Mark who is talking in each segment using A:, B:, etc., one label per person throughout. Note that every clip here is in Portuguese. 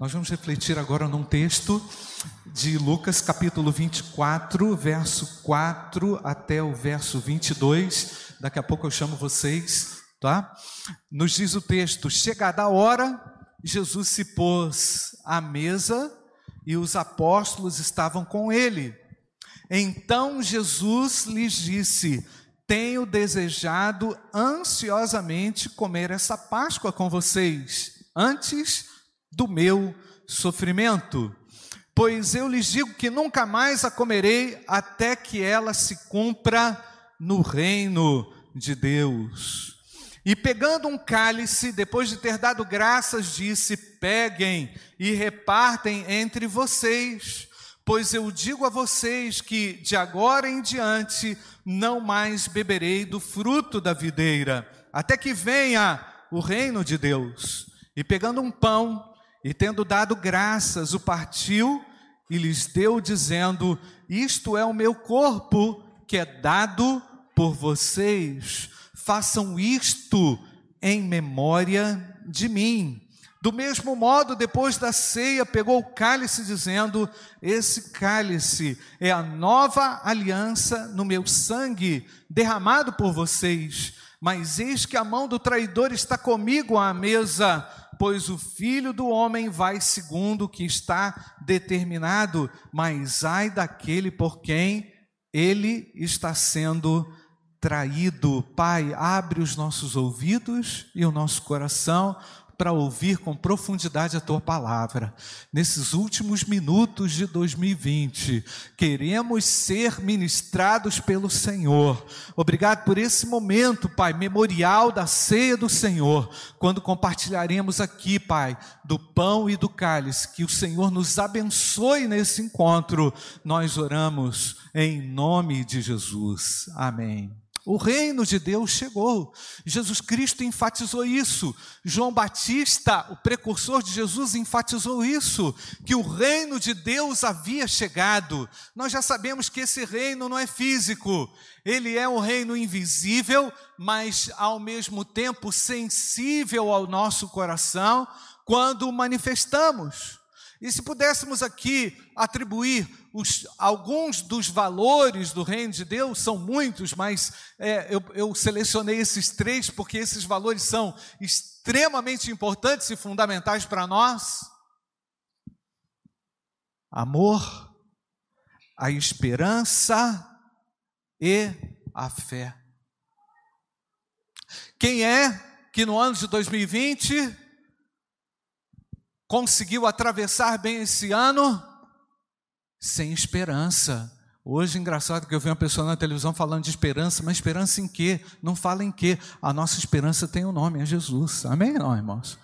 A: Nós vamos refletir agora num texto de Lucas, capítulo 24, verso 4 até o verso 22. Daqui a pouco eu chamo vocês, tá? Nos diz o texto: Chegada a hora, Jesus se pôs à mesa e os apóstolos estavam com ele. Então Jesus lhes disse: Tenho desejado ansiosamente comer essa Páscoa com vocês, antes do meu sofrimento. Pois eu lhes digo que nunca mais a comerei até que ela se cumpra no reino de Deus. E pegando um cálice, depois de ter dado graças, disse: Peguem e repartem entre vocês, pois eu digo a vocês que de agora em diante não mais beberei do fruto da videira, até que venha o reino de Deus. E pegando um pão, e tendo dado graças, o partiu e lhes deu, dizendo: Isto é o meu corpo que é dado por vocês. Façam isto em memória de mim. Do mesmo modo, depois da ceia, pegou o cálice, dizendo: Esse cálice é a nova aliança no meu sangue, derramado por vocês. Mas eis que a mão do traidor está comigo à mesa pois o filho do homem vai segundo o que está determinado, mas ai daquele por quem ele está sendo traído. Pai, abre os nossos ouvidos e o nosso coração para ouvir com profundidade a tua palavra. Nesses últimos minutos de 2020, queremos ser ministrados pelo Senhor. Obrigado por esse momento, Pai, memorial da ceia do Senhor, quando compartilharemos aqui, Pai, do pão e do cálice. Que o Senhor nos abençoe nesse encontro. Nós oramos em nome de Jesus. Amém. O reino de Deus chegou. Jesus Cristo enfatizou isso. João Batista, o precursor de Jesus, enfatizou isso, que o reino de Deus havia chegado. Nós já sabemos que esse reino não é físico. Ele é um reino invisível, mas ao mesmo tempo sensível ao nosso coração quando o manifestamos. E se pudéssemos aqui atribuir os, alguns dos valores do reino de Deus, são muitos, mas é, eu, eu selecionei esses três porque esses valores são extremamente importantes e fundamentais para nós: amor, a esperança e a fé. Quem é que no ano de 2020 conseguiu atravessar bem esse ano sem esperança. Hoje, engraçado que eu vi uma pessoa na televisão falando de esperança, mas esperança em quê? Não fala em quê? A nossa esperança tem um nome, é Jesus. Amém, não, irmãos?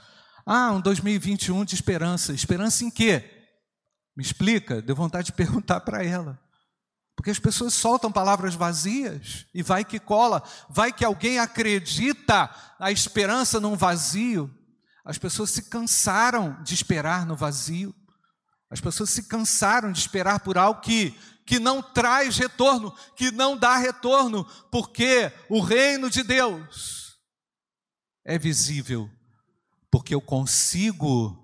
A: Ah, um 2021 de esperança. Esperança em quê? Me explica, deu vontade de perguntar para ela. Porque as pessoas soltam palavras vazias e vai que cola, vai que alguém acredita a esperança num vazio. As pessoas se cansaram de esperar no vazio. As pessoas se cansaram de esperar por algo que, que não traz retorno, que não dá retorno, porque o reino de Deus é visível, porque eu consigo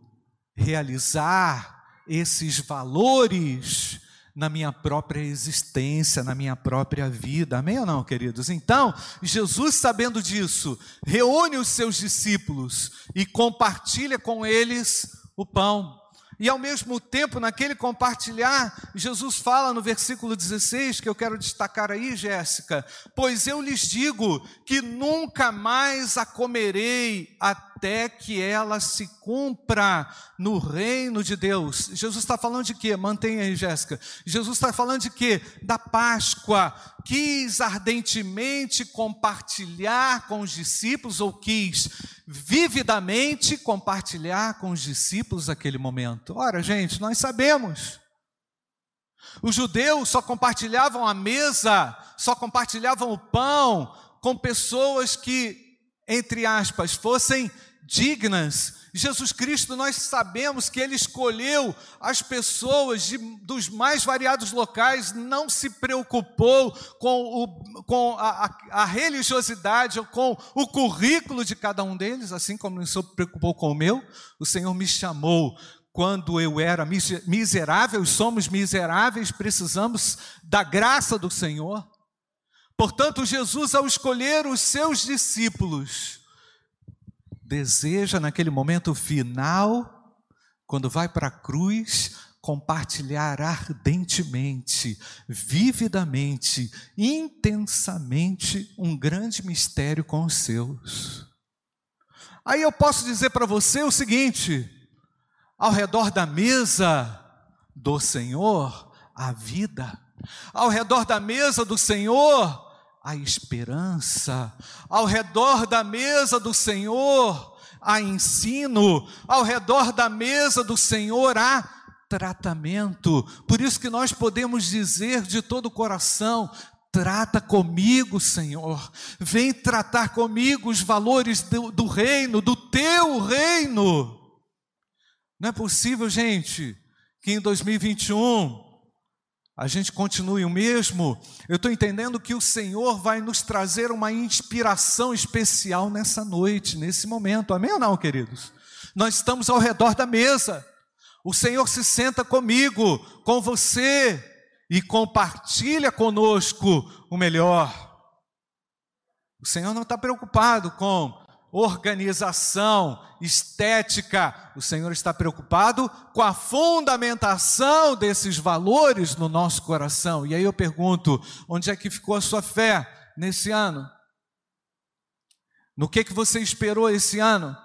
A: realizar esses valores na minha própria existência, na minha própria vida. Amém ou não, queridos? Então, Jesus, sabendo disso, reúne os seus discípulos e compartilha com eles o pão. E ao mesmo tempo, naquele compartilhar, Jesus fala no versículo 16, que eu quero destacar aí, Jéssica: Pois eu lhes digo que nunca mais a comerei até que ela se cumpra no reino de Deus. Jesus está falando de quê? Mantenha aí, Jéssica. Jesus está falando de quê? Da Páscoa. Quis ardentemente compartilhar com os discípulos, ou quis vividamente compartilhar com os discípulos aquele momento. Ora, gente, nós sabemos. Os judeus só compartilhavam a mesa, só compartilhavam o pão com pessoas que, entre aspas, fossem dignas. Jesus Cristo, nós sabemos que Ele escolheu as pessoas de, dos mais variados locais, não se preocupou com, o, com a, a, religiosidade ou com o currículo de cada um deles, assim como não se preocupou com o meu. O Senhor me chamou quando eu era miserável, somos miseráveis, precisamos da graça do Senhor. Portanto, Jesus, ao escolher os seus discípulos, deseja naquele momento final, quando vai para a cruz, compartilhar ardentemente, vividamente, intensamente um grande mistério com os seus. Aí eu posso dizer para você o seguinte: ao redor da mesa do Senhor, a vida, ao redor da mesa do Senhor, a esperança, ao redor da mesa do Senhor, há ensino, ao redor da mesa do Senhor há tratamento. Por isso que nós podemos dizer de todo o coração: trata comigo, Senhor. Vem tratar comigo os valores do, do reino, do teu reino. Não é possível, gente, que em 2021 a gente continue o mesmo, eu estou entendendo que o Senhor vai nos trazer uma inspiração especial nessa noite, nesse momento, amém ou não, queridos? Nós estamos ao redor da mesa, o Senhor se senta comigo, com você, e compartilha conosco o melhor. O Senhor não está preocupado com organização, estética. O Senhor está preocupado com a fundamentação desses valores no nosso coração. E aí eu pergunto: onde é que ficou a sua fé nesse ano? No que que você esperou esse ano?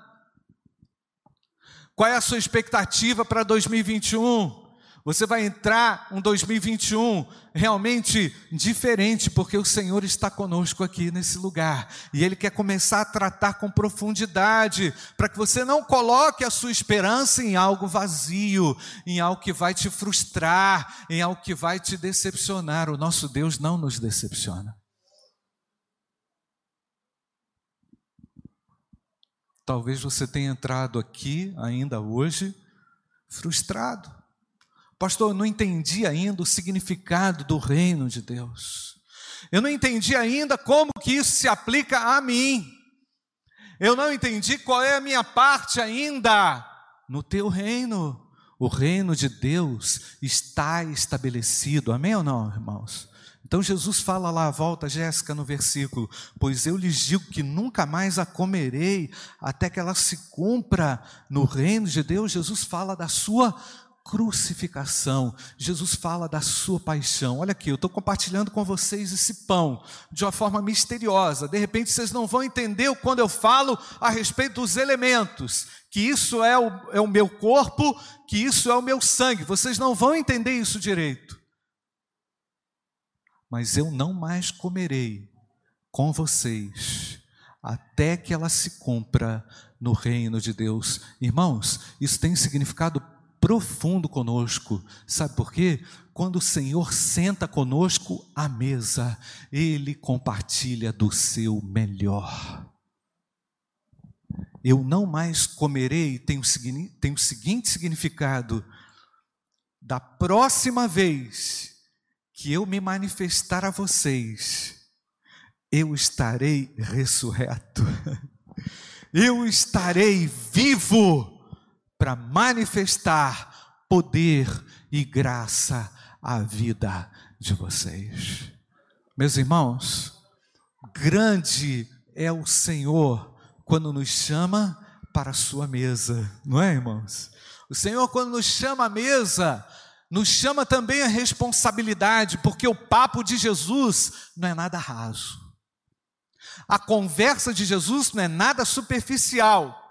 A: Qual é a sua expectativa para 2021? Você vai entrar um 2021 realmente diferente, porque o Senhor está conosco aqui nesse lugar. E Ele quer começar a tratar com profundidade, para que você não coloque a sua esperança em algo vazio, em algo que vai te frustrar, em algo que vai te decepcionar. O nosso Deus não nos decepciona. Talvez você tenha entrado aqui ainda hoje frustrado Pastor, eu não entendi ainda o significado do reino de Deus. Eu não entendi ainda como que isso se aplica a mim. Eu não entendi qual é a minha parte ainda no teu reino. O reino de Deus está estabelecido. Amém ou não, irmãos? Então Jesus fala lá, volta Jéssica no versículo: Pois eu lhes digo que nunca mais a comerei até que ela se cumpra no reino de Deus. Jesus fala da sua crucificação. Jesus fala da sua paixão. Olha aqui, eu estou compartilhando com vocês esse pão de uma forma misteriosa. De repente vocês não vão entender quando eu falo a respeito dos elementos, que isso é o, é o meu corpo, que isso é o meu sangue. Vocês não vão entender isso direito. Mas eu não mais comerei com vocês até que ela se cumpra no reino de Deus. Irmãos, isso tem significado profundo conosco. Sabe por quê? Quando o Senhor senta conosco à mesa, Ele compartilha do seu melhor. Eu não mais comerei, tem o, tem o seguinte significado: da próxima vez que eu me manifestar a vocês, eu estarei ressurreto, eu estarei vivo para manifestar poder e graça à vida de vocês. Meus irmãos, grande é o Senhor quando nos chama para a sua mesa, não é, irmãos? O Senhor, quando nos chama à mesa, nos chama também a responsabilidade, porque o papo de Jesus não é nada raso. A conversa de Jesus não é nada superficial.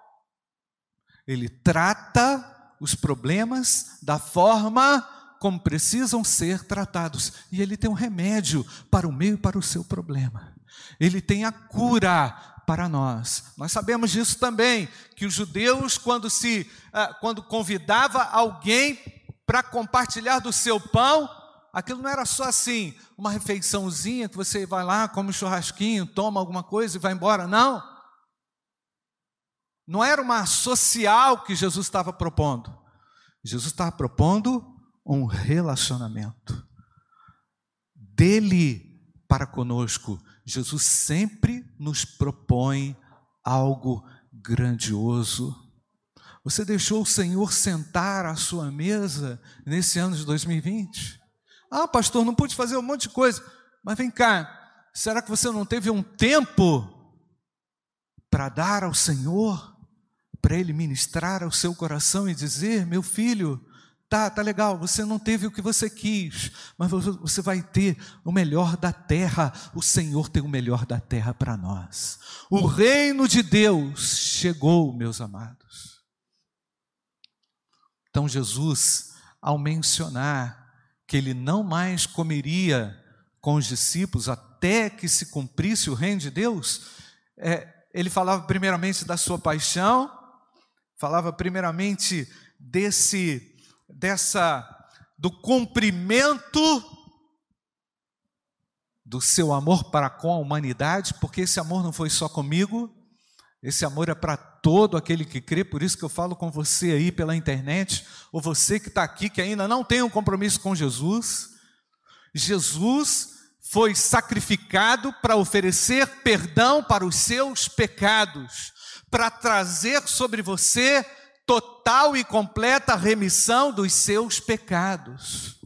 A: Ele trata os problemas da forma como precisam ser tratados. E ele tem um remédio para o meio e para o seu problema. Ele tem a cura para nós. Nós sabemos disso também, que os judeus, quando se ah, quando convidava alguém para compartilhar do seu pão, aquilo não era só assim, uma refeiçãozinha que você vai lá, come um churrasquinho, toma alguma coisa e vai embora. Não. Não era uma social que Jesus estava propondo. Jesus estava propondo um relacionamento. Dele para conosco. Jesus sempre nos propõe algo grandioso. Você deixou o Senhor sentar à sua mesa nesse ano de 2020? Ah, pastor, não pude fazer um monte de coisa. Mas vem cá, será que você não teve um tempo para dar ao Senhor, para Ele ministrar ao seu coração e dizer: meu filho, Tá, tá legal, você não teve o que você quis, mas você vai ter o melhor da terra. O Senhor tem o melhor da terra para nós. O reino de Deus chegou, meus amados. Então Jesus, ao mencionar que ele não mais comeria com os discípulos até que se cumprisse o reino de Deus, é, ele falava primeiramente da sua paixão, falava primeiramente desse dessa do cumprimento do seu amor para com a humanidade, porque esse amor não foi só comigo, esse amor é para todo aquele que crê, por isso que eu falo com você aí pela internet, ou você que está aqui que ainda não tem um compromisso com Jesus. Jesus foi sacrificado para oferecer perdão para os seus pecados, para trazer sobre você total e completa remissão dos seus pecados.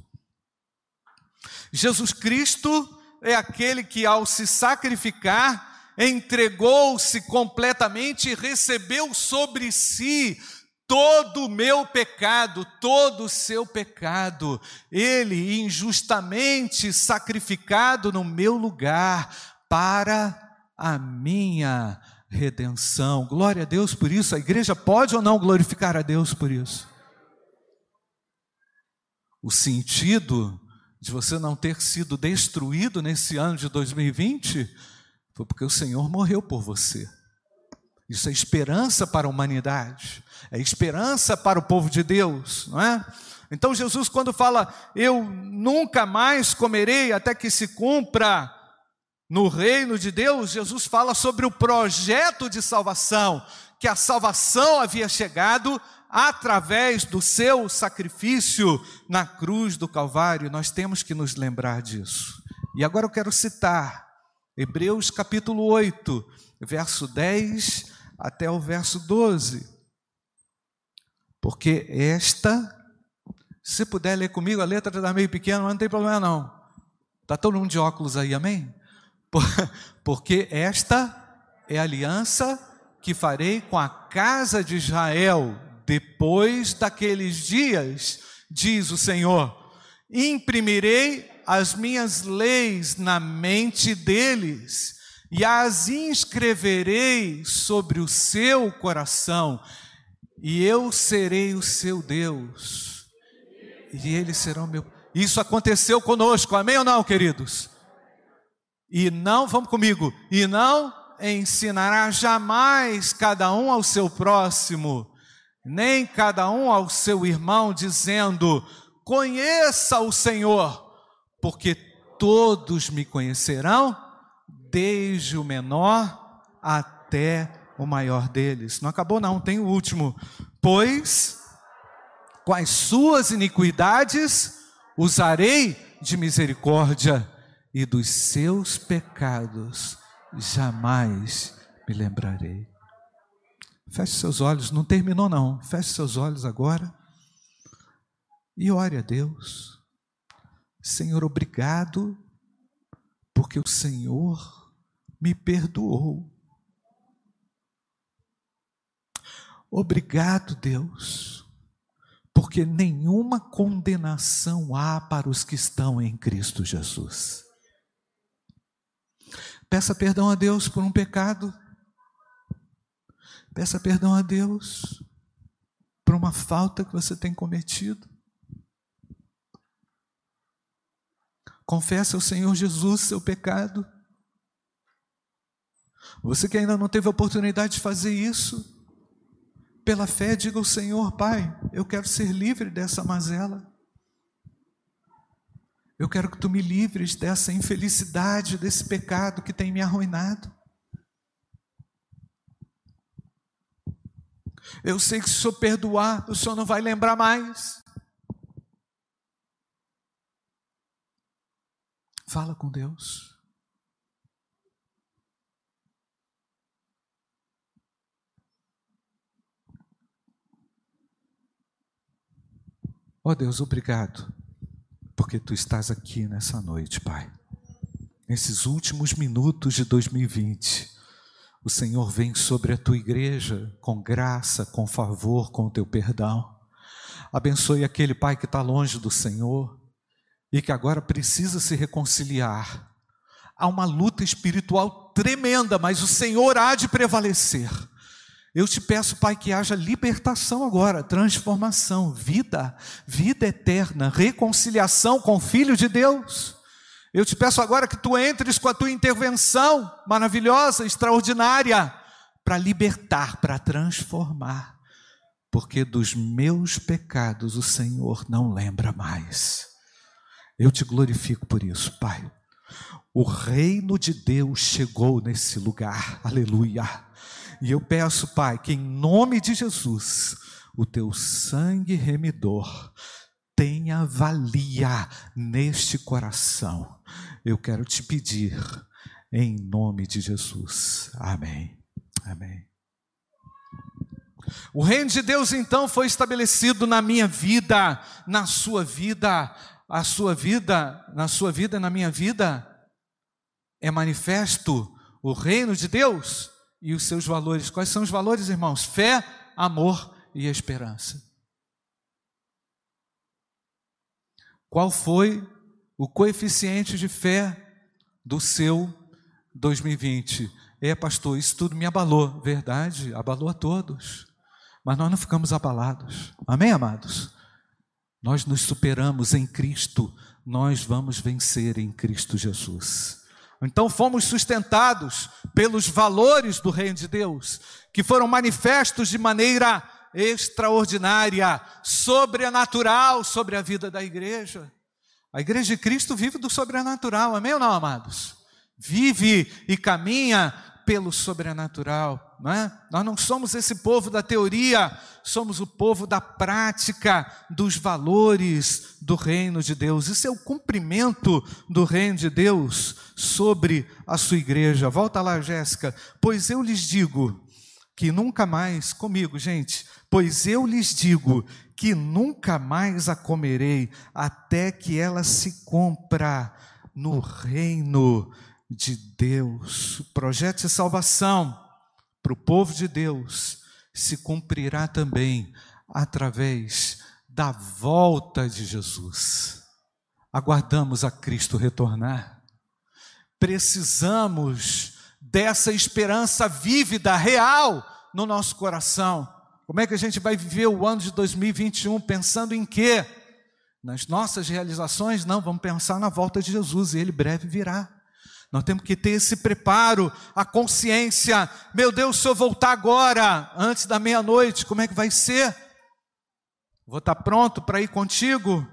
A: Jesus Cristo é aquele que, ao se sacrificar, entregou-se completamente e recebeu sobre si todo o meu pecado, todo o seu pecado. Ele injustamente sacrificado no meu lugar para a minha redenção. Glória a Deus por isso. A igreja pode ou não glorificar a Deus por isso? O sentido de você não ter sido destruído nesse ano de 2020 foi porque o Senhor morreu por você. Isso é esperança para a humanidade, é esperança para o povo de Deus, não é? Então Jesus, quando fala, eu nunca mais comerei até que se cumpra no reino de Deus, Jesus fala sobre o projeto de salvação, que a salvação havia chegado através do seu sacrifício na cruz do Calvário. Nós temos que nos lembrar disso. E agora eu quero citar Hebreus capítulo 8, verso 10 até o verso 12. Porque esta, se puder ler comigo, a letra está meio pequena, mas não tem problema não. Está todo mundo de óculos aí, amém? Porque esta é a aliança que farei com a casa de Israel depois daqueles dias, diz o Senhor. Imprimirei as minhas leis na mente deles e as inscreverei sobre o seu coração, e eu serei o seu Deus, e eles serão meu. Isso aconteceu conosco, amém ou não, queridos? E não, vamos comigo, e não ensinará jamais cada um ao seu próximo, nem cada um ao seu irmão, dizendo: Conheça o Senhor, porque todos me conhecerão, desde o menor até o maior deles. Não acabou, não, tem o último. Pois com as suas iniquidades usarei de misericórdia e dos seus pecados jamais me lembrarei. Feche seus olhos, não terminou não. Feche seus olhos agora e ore a Deus. Senhor, obrigado, porque o Senhor me perdoou. Obrigado, Deus, porque nenhuma condenação há para os que estão em Cristo Jesus. Peça perdão a Deus por um pecado. Peça perdão a Deus por uma falta que você tem cometido. Confesse ao Senhor Jesus seu pecado. Você que ainda não teve a oportunidade de fazer isso, pela fé, diga ao Senhor, Pai, eu quero ser livre dessa mazela. Eu quero que tu me livres dessa infelicidade, desse pecado que tem me arruinado. Eu sei que se o Senhor perdoar, o Senhor não vai lembrar mais. Fala com Deus. Ó oh Deus, obrigado, porque tu estás aqui nessa noite, Pai. Nesses últimos minutos de 2020, o Senhor vem sobre a tua igreja com graça, com favor, com o teu perdão. Abençoe aquele pai que está longe do Senhor e que agora precisa se reconciliar. Há uma luta espiritual tremenda, mas o Senhor há de prevalecer. Eu te peço, Pai, que haja libertação agora, transformação, vida, vida eterna, reconciliação com o Filho de Deus. Eu te peço agora que tu entres com a tua intervenção maravilhosa, extraordinária, para libertar, para transformar, porque dos meus pecados o Senhor não lembra mais. Eu te glorifico por isso, Pai. O reino de Deus chegou nesse lugar, aleluia. E eu peço, Pai, que em nome de Jesus, o teu sangue remidor tenha valia neste coração. Eu quero te pedir, em nome de Jesus. Amém. Amém. O reino de Deus então foi estabelecido na minha vida, na sua vida, a sua vida, na sua vida, na minha vida. É manifesto o reino de Deus e os seus valores. Quais são os valores, irmãos? Fé, amor e esperança. Qual foi o coeficiente de fé do seu 2020? É, pastor, isso tudo me abalou. Verdade, abalou a todos. Mas nós não ficamos abalados. Amém, amados? Nós nos superamos em Cristo, nós vamos vencer em Cristo Jesus. Então fomos sustentados pelos valores do reino de Deus, que foram manifestos de maneira extraordinária, sobrenatural sobre a vida da igreja. A igreja de Cristo vive do sobrenatural, amém ou não, amados? Vive e caminha pelo sobrenatural, não é? Nós não somos esse povo da teoria, somos o povo da prática dos valores do reino de Deus. Isso é o cumprimento do reino de Deus sobre a sua igreja. Volta lá, Jéssica. Pois eu lhes digo que nunca mais, comigo, gente, pois eu lhes digo que nunca mais a comerei, até que ela se compra no reino de Deus. Projeto de salvação para o povo de Deus se cumprirá também através da volta de Jesus. Aguardamos a Cristo retornar. Precisamos dessa esperança vívida, real no nosso coração. Como é que a gente vai viver o ano de 2021 pensando em quê? Nas nossas realizações? Não, vamos pensar na volta de Jesus e ele breve virá. Nós temos que ter esse preparo, a consciência. Meu Deus, se eu voltar agora, antes da meia-noite, como é que vai ser? Vou estar pronto para ir contigo?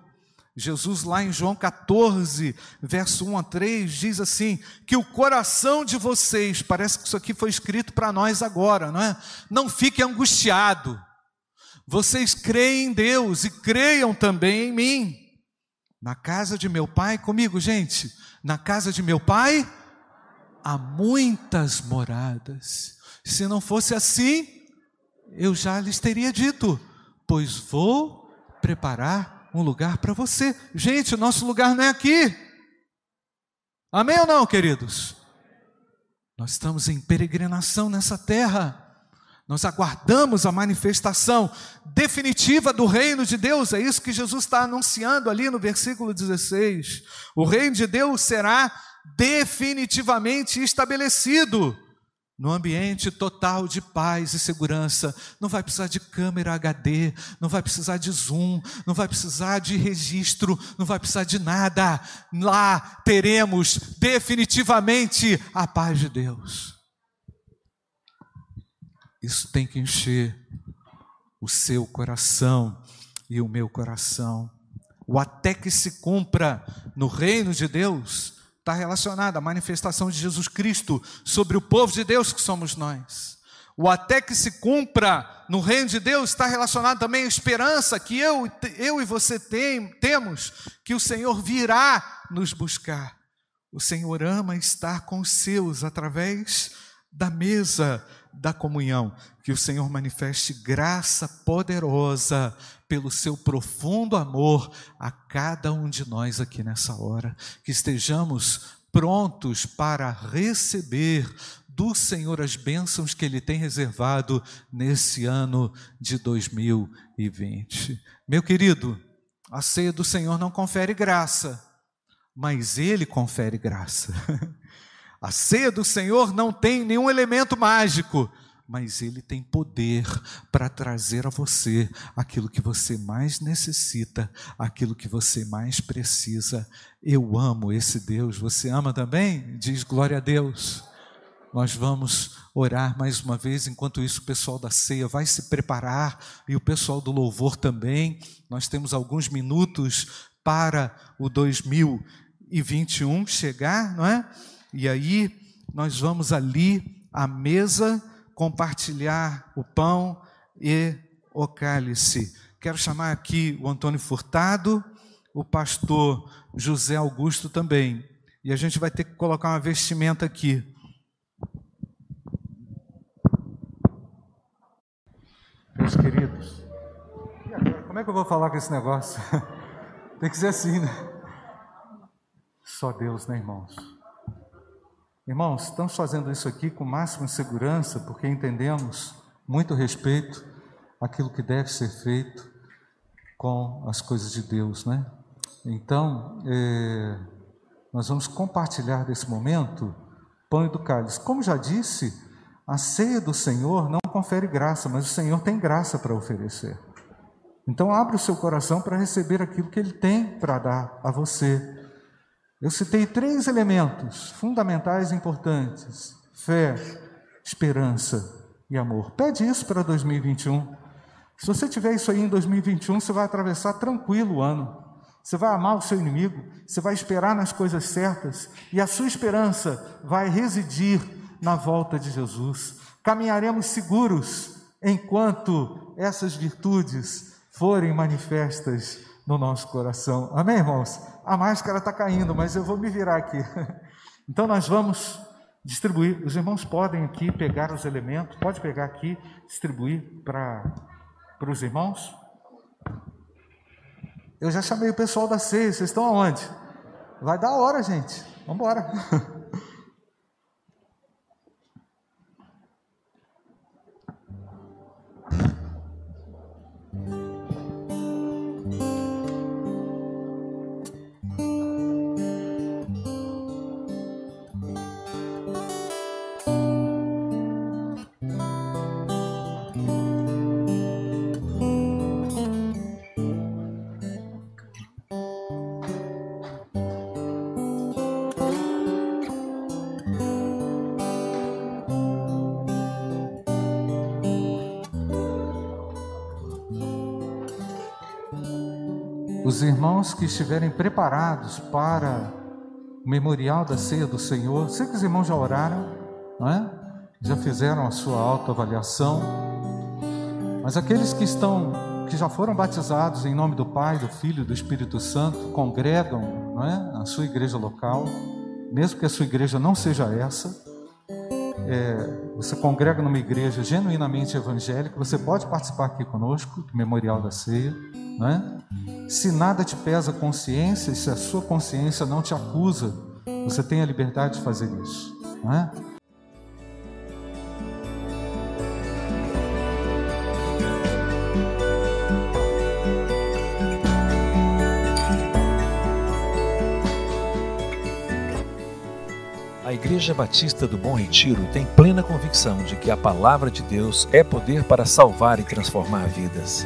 A: Jesus, lá em João 14, verso 1 a 3, diz assim: que o coração de vocês, parece que isso aqui foi escrito para nós agora, não é? Não fique angustiado. Vocês creem em Deus e creiam também em mim. Na casa de meu pai, comigo, gente, na casa de meu pai há muitas moradas. Se não fosse assim, eu já lhes teria dito, pois vou preparar um lugar para você. Gente, o nosso lugar não é aqui. Amém ou não, queridos? Nós estamos em peregrinação nessa terra. Nós aguardamos a manifestação definitiva do reino de Deus, é isso que Jesus está anunciando ali no versículo 16. O reino de Deus será definitivamente estabelecido no ambiente total de paz e segurança. Não vai precisar de câmera HD, não vai precisar de zoom, não vai precisar de registro, não vai precisar de nada. Lá teremos definitivamente a paz de Deus. Isso tem que encher o seu coração e o meu coração. O até que se cumpra no reino de Deus está relacionado à manifestação de Jesus Cristo sobre o povo de Deus que somos nós. O até que se cumpra no reino de Deus está relacionado também à esperança que eu, eu e você tem, temos, que o Senhor virá nos buscar. O Senhor ama estar com os seus através da mesa da comunhão. Que o Senhor manifeste graça poderosa pelo seu profundo amor a cada um de nós aqui nessa hora. Que estejamos prontos para receber do Senhor as bênçãos que Ele tem reservado nesse ano de 2020. Meu querido, a ceia do Senhor não confere graça, mas Ele confere graça. A ceia do Senhor não tem nenhum elemento mágico, mas Ele tem poder para trazer a você aquilo que você mais necessita, aquilo que você mais precisa. Eu amo esse Deus. Você ama também? Diz glória a Deus. Nós vamos orar mais uma vez, enquanto isso o pessoal da ceia vai se preparar e o pessoal do louvor também. Nós temos alguns minutos para o 2021 chegar, não é? E aí nós vamos ali à mesa compartilhar o pão e o cálice. Quero chamar aqui o Antônio Furtado, o pastor José Augusto também. E a gente vai ter que colocar uma vestimenta aqui. Meus queridos, como é que eu vou falar com esse negócio? Tem que ser assim, né? Só Deus, né, irmãos? Irmãos, estamos fazendo isso aqui com máxima segurança, porque entendemos muito respeito aquilo que deve ser feito com as coisas de Deus, né? Então, é, nós vamos compartilhar desse momento pão e do cálice. Como já disse, a ceia do Senhor não confere graça, mas o Senhor tem graça para oferecer. Então, abre o seu coração para receber aquilo que Ele tem para dar a você. Eu citei três elementos fundamentais e importantes: fé, esperança e amor. Pede isso para 2021. Se você tiver isso aí em 2021, você vai atravessar tranquilo o ano. Você vai amar o seu inimigo, você vai esperar nas coisas certas e a sua esperança vai residir na volta de Jesus. Caminharemos seguros enquanto essas virtudes forem manifestas no nosso coração. Amém, irmãos? A máscara está caindo, mas eu vou me virar aqui. Então nós vamos distribuir. Os irmãos podem aqui pegar os elementos, pode pegar aqui, distribuir para os irmãos. Eu já chamei o pessoal da ceia, vocês estão aonde? Vai dar hora, gente. Vamos embora. Os irmãos que estiverem preparados para o memorial da ceia do Senhor, sei que os irmãos já oraram, não é? Já fizeram a sua autoavaliação. Mas aqueles que estão que já foram batizados em nome do Pai, do Filho e do Espírito Santo, congregam, não é? Sua igreja local, mesmo que a sua igreja não seja essa, é, você congrega numa igreja genuinamente evangélica, você pode participar aqui conosco do Memorial da Ceia. Né? Se nada te pesa a consciência, se a sua consciência não te acusa, você tem a liberdade de fazer isso. Né?
B: A Igreja Batista do Bom Retiro tem plena convicção de que a palavra de Deus é poder para salvar e transformar vidas.